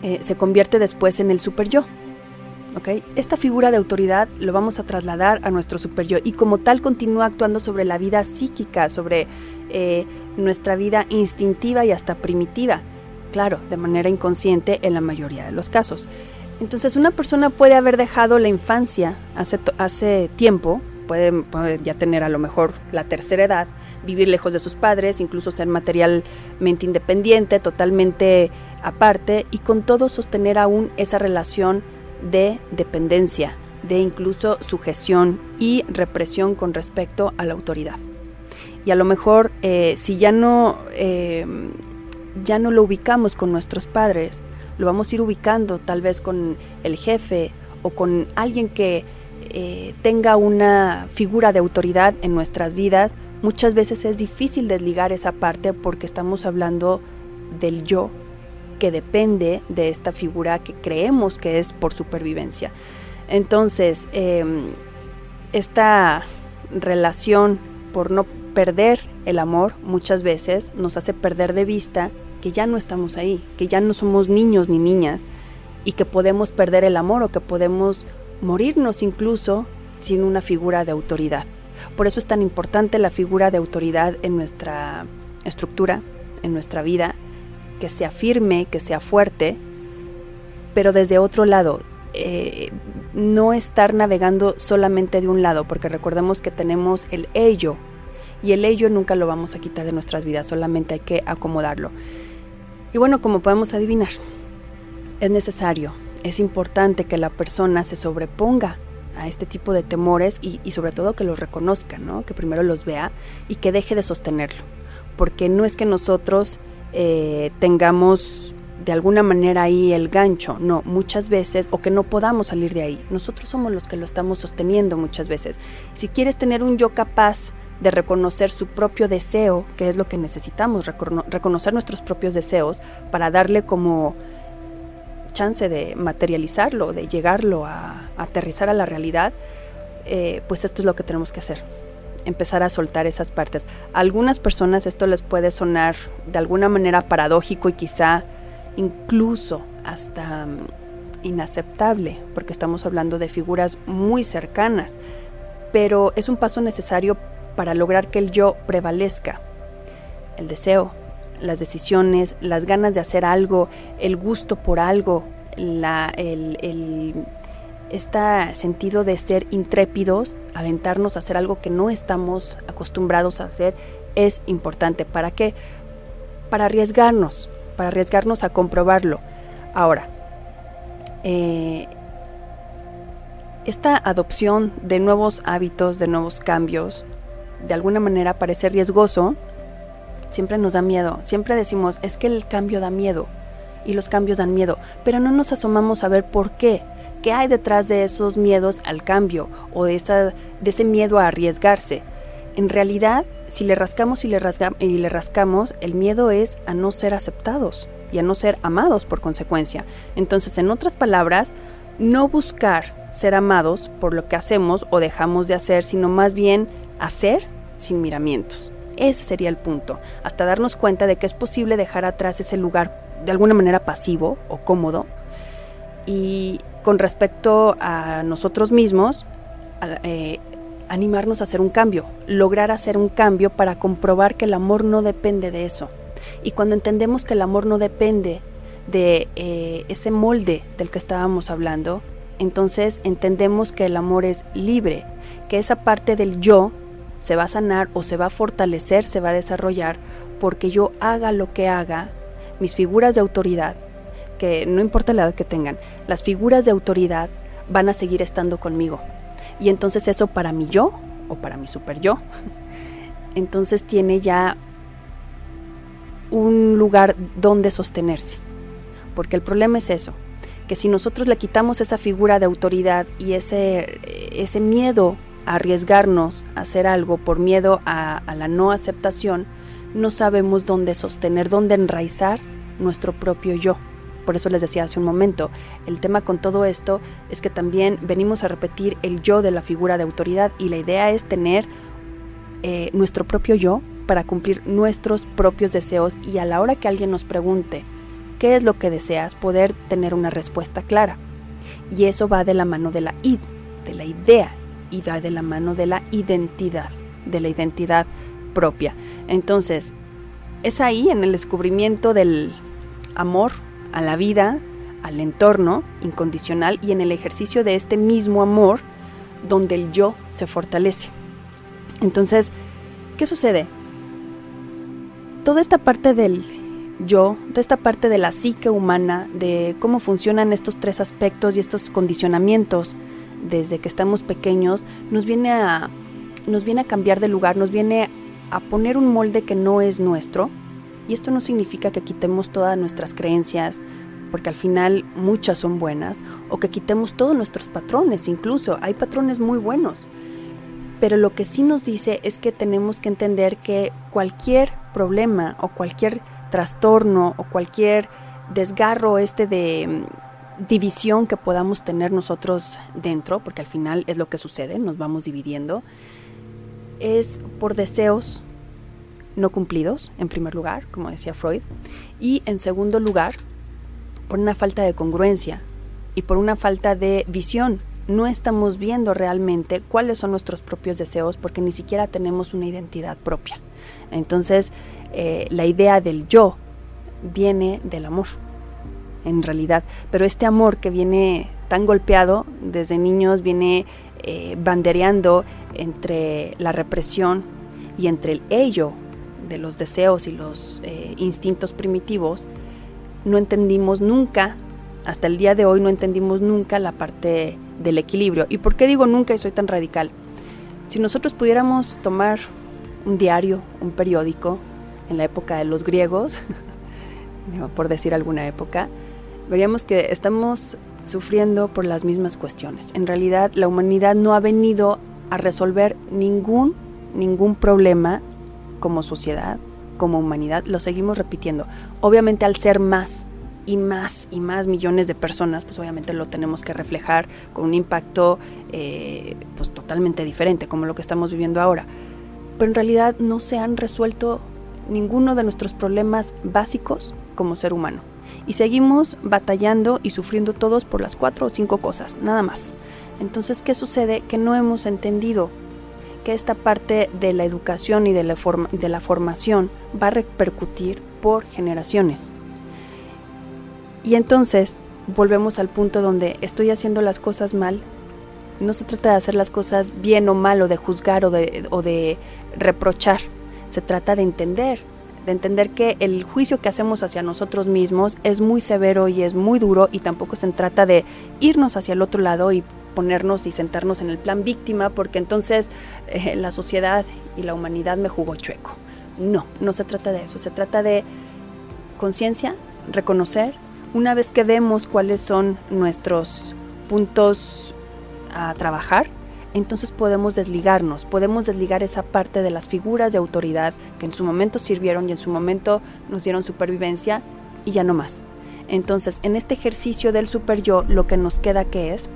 eh, se convierte después en el super yo. Esta figura de autoridad lo vamos a trasladar a nuestro yo y como tal continúa actuando sobre la vida psíquica, sobre eh, nuestra vida instintiva y hasta primitiva, claro, de manera inconsciente en la mayoría de los casos. Entonces una persona puede haber dejado la infancia hace, hace tiempo, puede, ya tener a lo mejor la tercera edad, vivir lejos de sus padres, incluso ser materialmente independiente, totalmente aparte y con todo sostener aún esa relación de dependencia, de incluso sujeción y represión con respecto a la autoridad. Y a lo mejor eh, si ya no, eh, ya no lo ubicamos con nuestros padres, lo vamos a ir ubicando tal vez con el jefe o con alguien que eh, tenga una figura de autoridad en nuestras vidas, muchas veces es difícil desligar esa parte porque estamos hablando del yo que depende de esta figura que creemos que es por supervivencia. Entonces, em, esta relación por no perder el amor muchas veces nos hace perder de vista que ya no estamos ahí, que ya no somos niños ni niñas y que podemos perder el amor o que podemos morirnos incluso sin una figura de autoridad. Por eso es tan importante la figura de autoridad en nuestra estructura, en nuestra vida, que sea firme, que sea fuerte, pero desde otro lado, eh, no estar navegando solamente de un lado, porque recordemos que tenemos el ello, y el ello nunca lo vamos a quitar de nuestras vidas, solamente hay que acomodarlo. Y bueno, como podemos adivinar, es necesario, es importante que la persona se sobreponga a este tipo de temores y, y sobre todo que los reconozca, ¿no? que primero los vea y que deje de sostenerlo, porque no es que nosotros eh, tengamos de alguna manera ahí el gancho, no, muchas veces, o que no podamos salir de ahí. Nosotros somos los que lo estamos sosteniendo muchas veces. Si quieres tener un yo capaz de reconocer su propio deseo, que es lo que necesitamos, reconocer nuestros propios deseos para darle como chance de materializarlo, de llegarlo a, aterrizar a la realidad, eh, pues esto es lo que tenemos que hacer empezar a soltar esas partes. A algunas personas esto les puede sonar de alguna manera paradójico y quizá incluso hasta mm, inaceptable, porque estamos hablando de figuras muy cercanas, pero es un paso necesario para lograr que el yo prevalezca. El deseo, las decisiones, las ganas de hacer algo, el gusto por algo, la, el, el este sentido de ser intrépidos, aventarnos a hacer algo que no estamos acostumbrados a hacer, es importante. ¿Para qué? Para arriesgarnos, para arriesgarnos a comprobarlo. Ahora, eh, esta adopción de nuevos hábitos, de nuevos cambios, de alguna manera parece riesgoso, siempre nos da miedo. Siempre decimos, es que el cambio da miedo y los cambios dan miedo, pero no nos asomamos a ver por qué. ¿Qué hay detrás de esos miedos al cambio o de, ese miedo a arriesgarse? En realidad, si le rascamos y y le rascamos, el miedo es a no ser aceptados y a no ser amados por consecuencia. Entonces, en otras palabras, no buscar ser amados por lo que hacemos o dejamos de hacer, sino más bien hacer sin miramientos. Ese sería el punto, hasta darnos cuenta de que es posible dejar atrás ese lugar de alguna manera pasivo o cómodo. Y con respecto a nosotros mismos, eh, animarnos a hacer un cambio, lograr hacer un cambio para comprobar que el amor no depende de eso. Y cuando entendemos que el amor no depende de eh, ese molde del que estábamos hablando, entonces entendemos que el amor es libre, que esa parte del yo se va a sanar o se va a fortalecer, se va a desarrollar, porque yo haga lo que haga, mis figuras de autoridad, que no importa la edad que tengan, las figuras de autoridad van a seguir estando conmigo. Y entonces eso para mi yo o para mi super yo, entonces tiene ya un lugar donde sostenerse. Porque el problema es eso, que si nosotros le quitamos esa figura de autoridad y ese, ese miedo a arriesgarnos a hacer algo por miedo a, a la no aceptación, no sabemos dónde sostener, dónde enraizar nuestro propio yo. Por eso les decía hace un momento, el tema con todo esto es que también venimos a repetir el yo de la figura de autoridad y la idea es tener eh, nuestro propio yo para cumplir nuestros propios deseos y a la hora que alguien nos pregunte qué es lo que deseas, poder tener una respuesta clara. Y eso va de la mano de la id, de la idea, y va de la mano de la identidad, de la identidad propia. Entonces, es ahí en el descubrimiento del amor a la vida, al entorno incondicional y en el ejercicio de este mismo amor donde el yo se fortalece. Entonces, ¿qué sucede? Toda esta parte del yo, toda esta parte de la psique humana, de cómo funcionan estos tres aspectos y estos condicionamientos desde que estamos pequeños, nos viene a, nos viene a cambiar de lugar, nos viene a poner un molde que no es nuestro, y esto no significa que quitemos todas nuestras creencias, porque al final muchas son buenas, o que quitemos todos nuestros patrones, incluso hay patrones muy buenos. Pero lo que sí nos dice es que tenemos que entender que cualquier problema o cualquier trastorno o cualquier desgarro este de mm, división que podamos tener nosotros dentro, porque al final es lo que sucede, nos vamos dividiendo, es por deseos no cumplidos, en primer lugar, como decía Freud, y en segundo lugar, por una falta de congruencia y por una falta de visión. No estamos viendo realmente cuáles son nuestros propios deseos porque ni siquiera tenemos una identidad propia. Entonces, eh, la idea del yo viene del amor, en realidad. Pero este amor que viene tan golpeado desde niños, viene eh, bandereando entre la represión y entre el ello de los deseos y los eh, instintos primitivos, no entendimos nunca, hasta el día de hoy no entendimos nunca la parte del equilibrio. ¿Y por qué digo nunca y soy tan radical? Si nosotros pudiéramos tomar un diario, un periódico, en la época de los griegos, por decir alguna época, veríamos que estamos sufriendo por las mismas cuestiones. En realidad, la humanidad no ha venido a resolver ningún, ningún problema como sociedad, como humanidad. Lo seguimos repitiendo. Obviamente, al ser más y más y más millones de personas, pues obviamente lo tenemos que reflejar con un impacto eh, pues totalmente diferente, como lo que estamos viviendo ahora. Pero en realidad no se han resuelto ninguno de nuestros problemas básicos como ser humano. Y seguimos batallando y sufriendo todos por las cuatro o cinco cosas, nada más. Entonces, ¿qué sucede? Que no hemos entendido que esta parte de la educación y de la, de la formación va a repercutir por generaciones. Y entonces volvemos al punto donde estoy haciendo las cosas mal. No se trata de hacer las cosas bien o mal o de juzgar o de, o de reprochar. Se trata de entender, de entender que el juicio que hacemos hacia nosotros mismos es muy severo y es muy duro y tampoco se trata de irnos hacia el otro lado y ponernos y sentarnos en el plan víctima porque entonces eh, la sociedad y la humanidad me jugó chueco. No, no se trata de eso, se trata de conciencia, reconocer, una vez que vemos cuáles son nuestros puntos a trabajar, entonces podemos desligarnos, podemos desligar esa parte de las figuras de autoridad que en su momento sirvieron y en su momento nos dieron supervivencia y ya no más. Entonces, en este ejercicio del super yo, lo que nos queda que es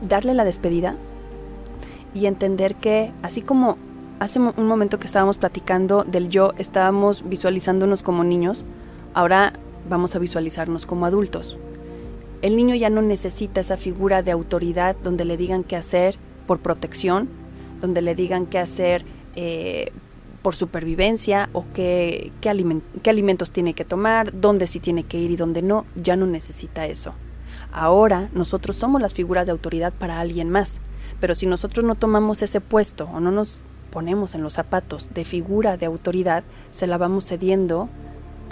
darle la despedida y entender que así como hace un momento que estábamos platicando del yo, estábamos visualizándonos como niños, ahora vamos a visualizarnos como adultos. El niño ya no necesita esa figura de autoridad donde le digan qué hacer por protección, donde le digan qué hacer eh, por supervivencia o qué, qué, alimentos tiene que tomar, dónde sí tiene que ir y dónde no, ya no necesita eso. Ahora nosotros somos las figuras de autoridad para alguien más, pero si nosotros no tomamos ese puesto o no nos ponemos en los zapatos de figura de autoridad, se la vamos cediendo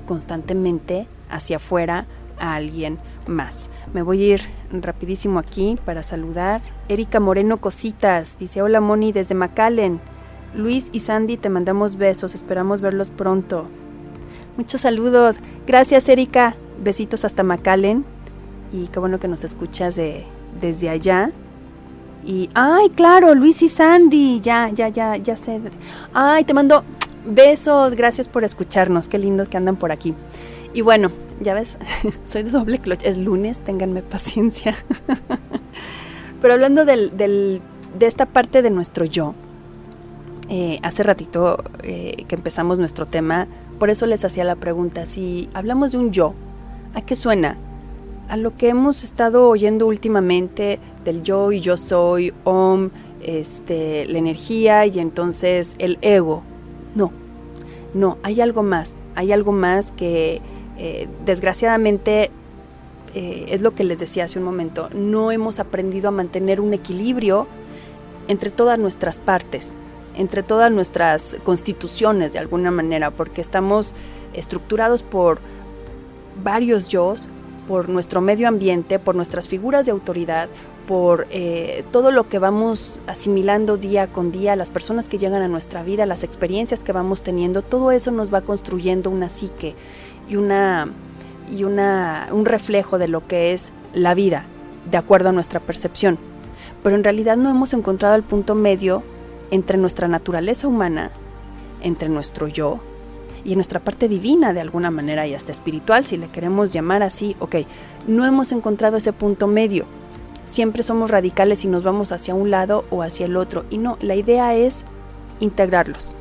constantemente hacia afuera a alguien más. Me voy a ir rapidísimo aquí para saludar. Erika Moreno Cositas dice, hola Moni desde McAllen. Luis y Sandy te mandamos besos, esperamos verlos pronto. Muchos saludos. Gracias Erika. Besitos hasta McAllen. Y qué bueno que nos escuchas de, desde allá. Y, ay, claro, Luis y Sandy. Ya, ya, ya, ya sé. Ay, te mando besos. Gracias por escucharnos. Qué lindo que andan por aquí. Y bueno, ya ves, soy de doble clutch. Es lunes, ténganme paciencia. Pero hablando del, del, de esta parte de nuestro yo, eh, hace ratito eh, que empezamos nuestro tema, por eso les hacía la pregunta, si hablamos de un yo, ¿a qué suena? A lo que hemos estado oyendo últimamente del yo y yo soy, om, este, la energía y entonces el ego. No, no, hay algo más, hay algo más que eh, desgraciadamente, eh, es lo que les decía hace un momento, no hemos aprendido a mantener un equilibrio entre todas nuestras partes, entre todas nuestras constituciones de alguna manera, porque estamos estructurados por varios yo, por nuestro medio ambiente, por nuestras figuras de autoridad, por eh, todo lo que vamos asimilando día con día, las personas que llegan a nuestra vida, las experiencias que vamos teniendo, todo eso nos va construyendo una psique y, una, y una, un reflejo de lo que es la vida, de acuerdo a nuestra percepción. Pero en realidad no hemos encontrado el punto medio entre nuestra naturaleza humana, entre nuestro yo y nuestra parte divina de alguna manera y hasta espiritual, si le queremos llamar así, ok, no hemos encontrado ese punto medio. Siempre somos radicales y nos vamos hacia un lado o hacia el otro. Y no, la idea es integrarlos.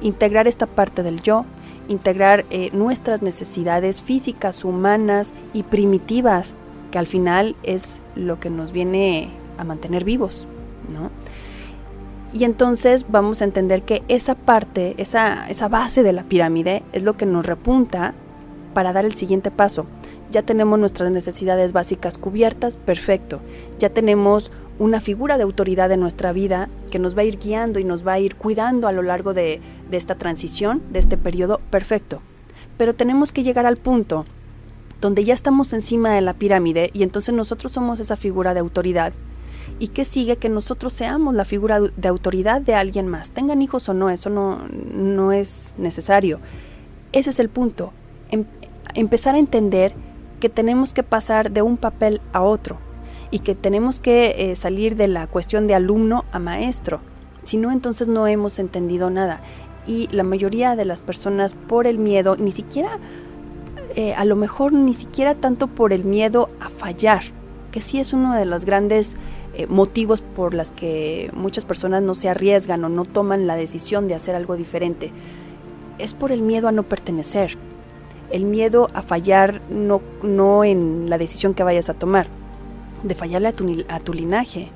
Integrar esta parte del yo integrar eh, nuestras necesidades físicas, humanas y primitivas, que al final es lo que nos viene a mantener vivos, ¿no? Y entonces vamos a entender que esa parte, esa, esa base de la pirámide es lo que nos repunta para dar el siguiente paso. Ya tenemos nuestras necesidades básicas cubiertas, perfecto. Ya tenemos una figura de autoridad en nuestra vida que nos va a ir guiando y nos va a ir cuidando a lo largo de, esta transición, de este periodo, perfecto. Pero tenemos que llegar al punto donde ya estamos encima de la pirámide y entonces nosotros somos esa figura de autoridad. ¿Y qué sigue? Que nosotros seamos la figura de autoridad de alguien más. Tengan hijos o no, eso no, no es necesario. Ese es el punto. em, empezar a entender que tenemos que pasar de un papel a otro y que tenemos que eh, salir de la cuestión de alumno a maestro. Si no, entonces no hemos entendido nada. Y la mayoría de las personas por el miedo, ni siquiera, eh, a lo mejor ni siquiera tanto por el miedo a fallar, que sí es uno de los grandes eh, motivos por las que muchas personas no se arriesgan o no toman la decisión de hacer algo diferente. Es por el miedo a no pertenecer, el miedo a fallar no, no en la decisión que vayas a tomar, de fallarle a tu, a tu linaje,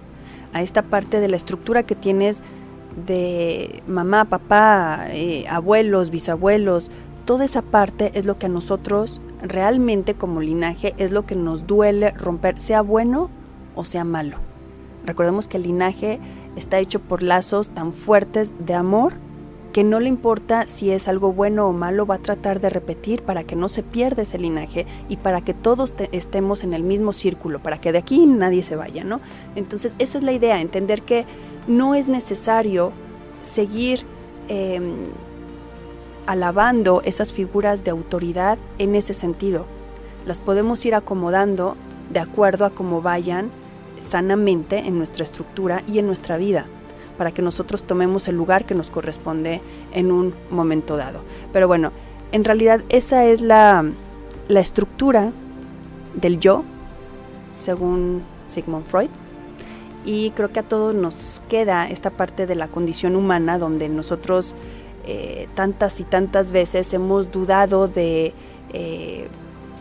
a esta parte de la estructura que tienes de mamá, papá, eh, abuelos, bisabuelos, toda esa parte es lo que a nosotros realmente como linaje es lo que nos duele romper, sea bueno o sea malo. Recordemos que el linaje está hecho por lazos tan fuertes de amor que no le importa si es algo bueno o malo, va a tratar de repetir para que no se pierda ese linaje y para que todos estemos en el mismo círculo, para que de aquí nadie se vaya, ¿no? Entonces, esa es la idea, entender que no es necesario seguir em, alabando esas figuras de autoridad en ese sentido. Las podemos ir acomodando de acuerdo a cómo vayan sanamente en nuestra estructura y en nuestra vida para que nosotros tomemos el lugar que nos corresponde en un momento dado. Pero bueno, en realidad esa es la, la estructura del yo, según Sigmund Freud. Y creo que a todos nos queda esta parte de la condición humana donde nosotros eh, tantas y tantas veces hemos dudado de, eh,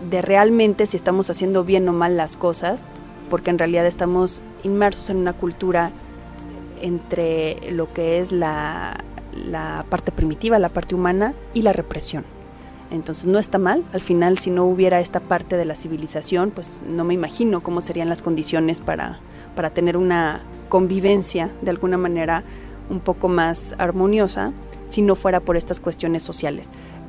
de realmente si estamos haciendo bien o mal las cosas, porque en realidad estamos inmersos en una cultura entre lo que es la, parte primitiva, la parte humana y la represión. Entonces no está mal, al final si no hubiera esta parte de la civilización, pues no me imagino cómo serían las condiciones para, para tener una convivencia de alguna manera un poco más armoniosa si no fuera por estas cuestiones sociales.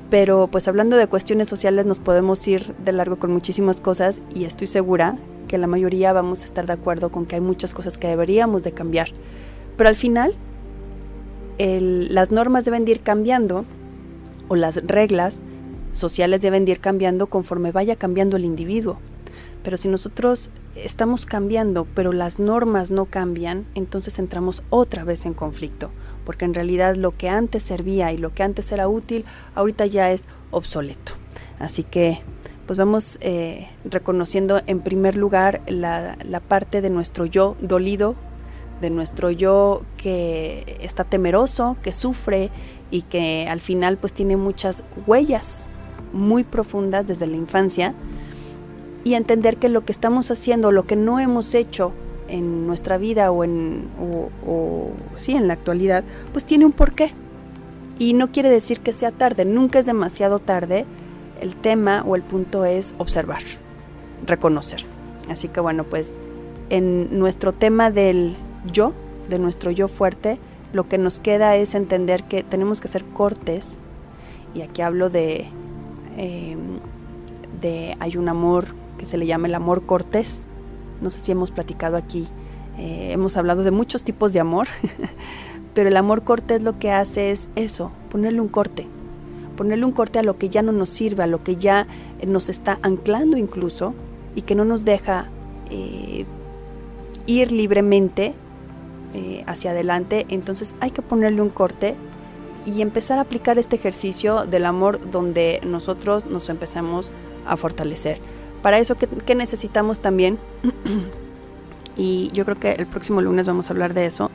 Pero pues hablando de cuestiones sociales nos podemos ir de largo con muchísimas cosas y estoy segura que la mayoría vamos a estar de acuerdo con que hay muchas cosas que deberíamos de cambiar pero al final, las normas deben ir cambiando o las reglas sociales deben ir cambiando conforme vaya cambiando el individuo. Pero si nosotros estamos cambiando, pero las normas no cambian, entonces entramos otra vez en conflicto, porque en realidad lo que antes servía y lo que antes era útil, ahorita ya es obsoleto. Así que, pues vamos eh, reconociendo en primer lugar la, la parte de nuestro yo dolido de nuestro yo que está temeroso, que sufre y que al final pues tiene muchas huellas muy profundas desde la infancia y entender que lo que estamos haciendo, lo que no hemos hecho en nuestra vida o en o, sí en la actualidad, pues tiene un porqué. Y no quiere decir que sea tarde, nunca es demasiado tarde. El tema o el punto es observar, reconocer. Así que bueno, pues en nuestro tema del yo, de nuestro yo fuerte, lo que nos queda es entender que tenemos que hacer cortes, y aquí hablo de, em, de hay un amor que se le llama el amor cortés, no sé si hemos platicado aquí, eh, hemos hablado de muchos tipos de amor, pero el amor cortés lo que hace es eso, ponerle un corte, ponerle un corte a lo que ya no nos sirve, a lo que ya nos está anclando incluso y que no nos deja eh, ir libremente eh, hacia adelante, entonces hay que ponerle un corte y empezar a aplicar este ejercicio del amor donde nosotros nos empezamos a fortalecer. Para eso, ¿qué, necesitamos también? y yo creo que el próximo lunes vamos a hablar de eso.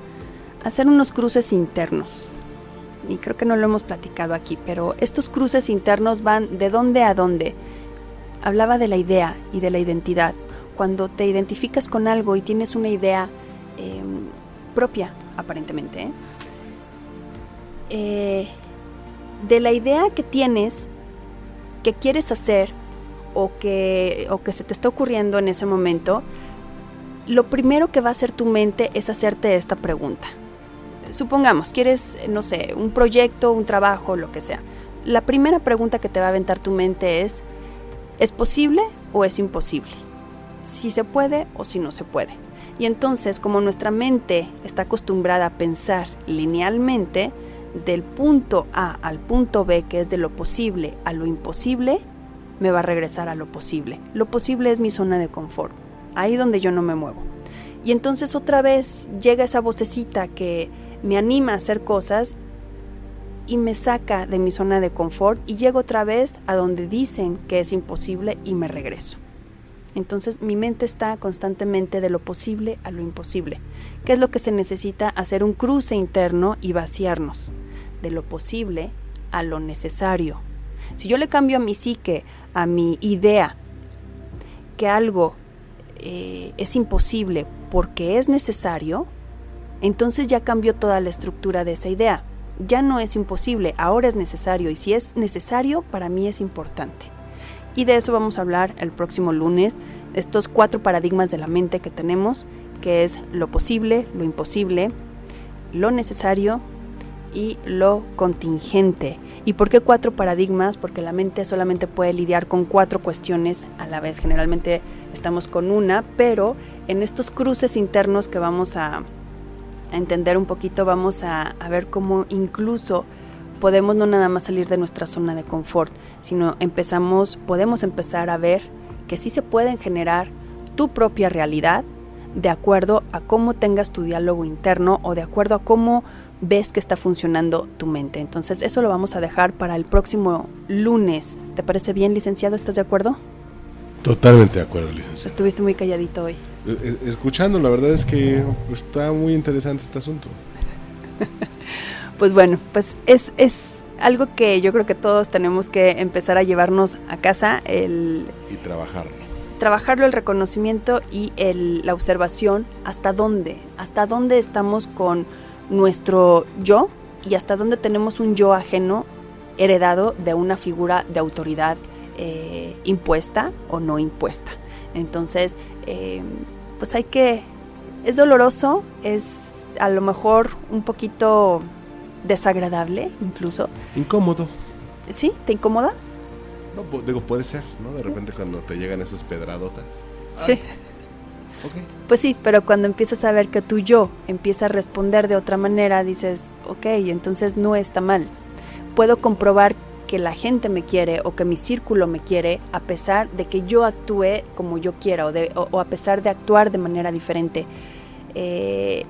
Hacer unos cruces internos. Y creo que no lo hemos platicado aquí, pero estos cruces internos van de dónde a dónde. Hablaba de la idea y de la identidad. Cuando te identificas con algo y tienes una idea, em, propia, aparentemente, ¿eh? Eh, de la idea que tienes, que quieres hacer o que, o que se te está ocurriendo en ese momento, lo primero que va a hacer tu mente es hacerte esta pregunta. Supongamos, quieres, no sé, un proyecto, un trabajo, lo que sea. La primera pregunta que te va a aventar tu mente es, ¿es posible o es imposible? Si se puede o si no se puede. Y entonces, como nuestra mente está acostumbrada a pensar linealmente, del punto A al punto B, que es de lo posible a lo imposible, me va a regresar a lo posible. Lo posible es mi zona de confort, ahí donde yo no me muevo. Y entonces otra vez llega esa vocecita que me anima a hacer cosas y me saca de mi zona de confort y llego otra vez a donde dicen que es imposible y me regreso. Entonces mi mente está constantemente de lo posible a lo imposible. ¿Qué es lo que se necesita? Hacer un cruce interno y vaciarnos de lo posible a lo necesario. Si yo le cambio a mi psique, a mi idea, que algo eh, es imposible porque es necesario, entonces ya cambió toda la estructura de esa idea ya no es imposible, ahora es necesario y si es necesario, para mí es importante. Y de eso vamos a hablar el próximo lunes, estos cuatro paradigmas de la mente que tenemos, que es lo posible, lo imposible, lo necesario y lo contingente. ¿Y por qué cuatro paradigmas? Porque la mente solamente puede lidiar con cuatro cuestiones a la vez. Generalmente estamos con una, pero en estos cruces internos que vamos a, entender un poquito, vamos a, ver cómo incluso podemos no nada más salir de nuestra zona de confort, sino empezamos, podemos empezar a ver que sí se pueden generar tu propia realidad de acuerdo a cómo tengas tu diálogo interno o de acuerdo a cómo ves que está funcionando tu mente. Entonces eso lo vamos a dejar para el próximo lunes. ¿Te parece bien, licenciado? ¿Estás de acuerdo? Totalmente de acuerdo, licenciado. Estuviste muy calladito hoy. Eh, eh, escuchando, la verdad es que está muy interesante este asunto. pues bueno, pues es, es algo que yo creo que todos tenemos que empezar a llevarnos a casa. El, y trabajarlo. Trabajarlo, el reconocimiento y el, la observación, hasta dónde, hasta dónde estamos con nuestro yo y hasta dónde tenemos un yo ajeno heredado de una figura de autoridad eh, impuesta o no impuesta. Entonces, eh, pues hay que, es doloroso, es a lo mejor un poquito desagradable incluso. Incómodo. ¿Sí? ¿Te incomoda? No, digo, puede ser, ¿no? De repente cuando te llegan esos pedradotas. Sí. Pues sí, pero cuando empiezas a ver que tu yo empieza a responder de otra manera, dices, ok, entonces no está mal. Puedo comprobar que la gente me quiere o que mi círculo me quiere a pesar de que yo actúe como yo quiera o, a pesar de actuar de manera diferente. Eh,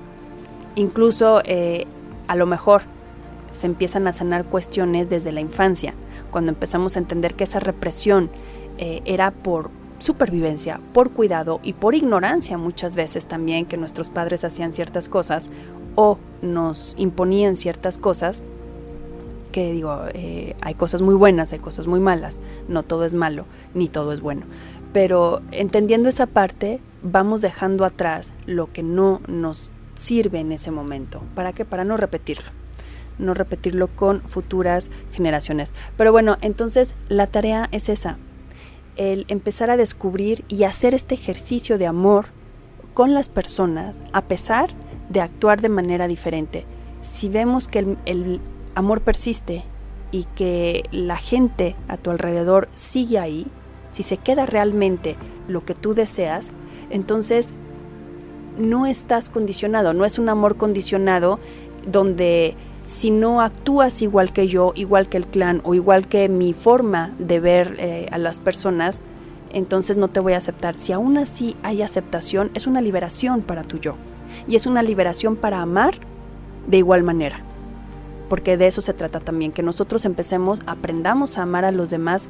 incluso eh, a lo mejor se empiezan a sanar cuestiones desde la infancia, cuando empezamos a entender que esa represión eh, era por supervivencia, por cuidado y por ignorancia muchas veces también que nuestros padres hacían ciertas cosas o nos imponían ciertas cosas que digo, eh, hay cosas muy buenas, hay cosas muy malas, no todo es malo, ni todo es bueno. Pero entendiendo esa parte, vamos dejando atrás lo que no nos sirve en ese momento. ¿Para qué? Para no repetirlo. No repetirlo con futuras generaciones. Pero bueno, entonces la tarea es esa. El empezar a descubrir y hacer este ejercicio de amor con las personas a pesar de actuar de manera diferente. Si vemos que el, amor persiste y que la gente a tu alrededor sigue ahí, si se queda realmente lo que tú deseas, entonces no estás condicionado, no es un amor condicionado donde si no actúas igual que yo, igual que el clan o igual que mi forma de ver eh, a las personas, entonces no te voy a aceptar. Si aún así hay aceptación, es una liberación para tu yo. Y es una liberación para amar de igual manera porque de eso se trata también, que nosotros empecemos, aprendamos a amar a los demás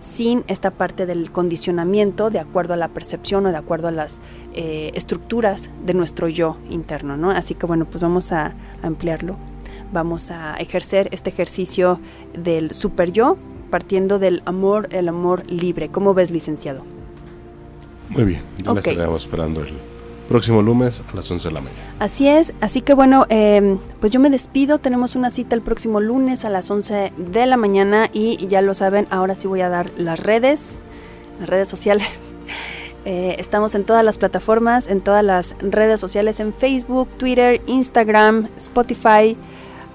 sin esta parte del condicionamiento de acuerdo a la percepción o de acuerdo a las eh, estructuras de nuestro yo interno, ¿no? Así que bueno, pues vamos a, ampliarlo, vamos a ejercer este ejercicio del super yo partiendo del amor, el amor libre. ¿Cómo ves, licenciado? Muy bien, ya okay. estaríamos esperando el próximo lunes a las 11 de la mañana. Así es, así que bueno, eh, pues yo me despido, tenemos una cita el próximo lunes a las 11 de la mañana y ya lo saben, ahora sí voy a dar las redes, las redes sociales. Eh, estamos en todas las plataformas, en todas las redes sociales, en Facebook, Twitter, Instagram, Spotify,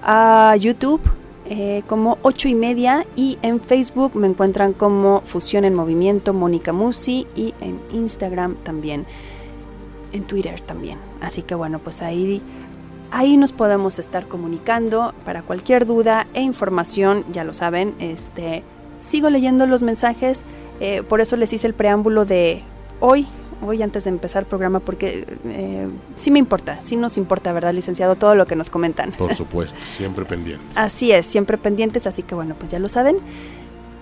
uh, YouTube. Eh, como 8 y media y en Facebook me encuentran como Fusión en Movimiento Mónica Musi y en Instagram también en Twitter también. Así que bueno, pues ahí, ahí nos podemos estar comunicando para cualquier duda e información, ya lo saben, este, sigo leyendo los mensajes Eh, por eso les hice el preámbulo de hoy, hoy antes de empezar el programa, porque eh, sí me importa, sí nos importa, ¿verdad, licenciado? Todo lo que nos comentan. Por supuesto, siempre pendientes. Así es, siempre pendientes, así que bueno, pues ya lo saben.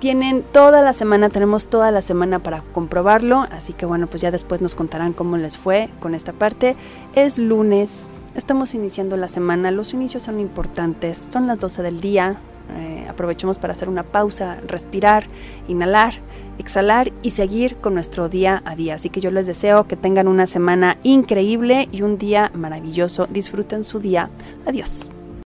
Tienen toda la semana, tenemos toda la semana para comprobarlo, así que bueno, pues ya después nos contarán cómo les fue con esta parte. Es lunes, estamos iniciando la semana, los inicios son importantes, son las 12 del día, eh, aprovechemos para hacer una pausa, respirar, inhalar, exhalar y seguir con nuestro día a día. Así que yo les deseo que tengan una semana increíble y un día maravilloso. Disfruten su día. Adiós.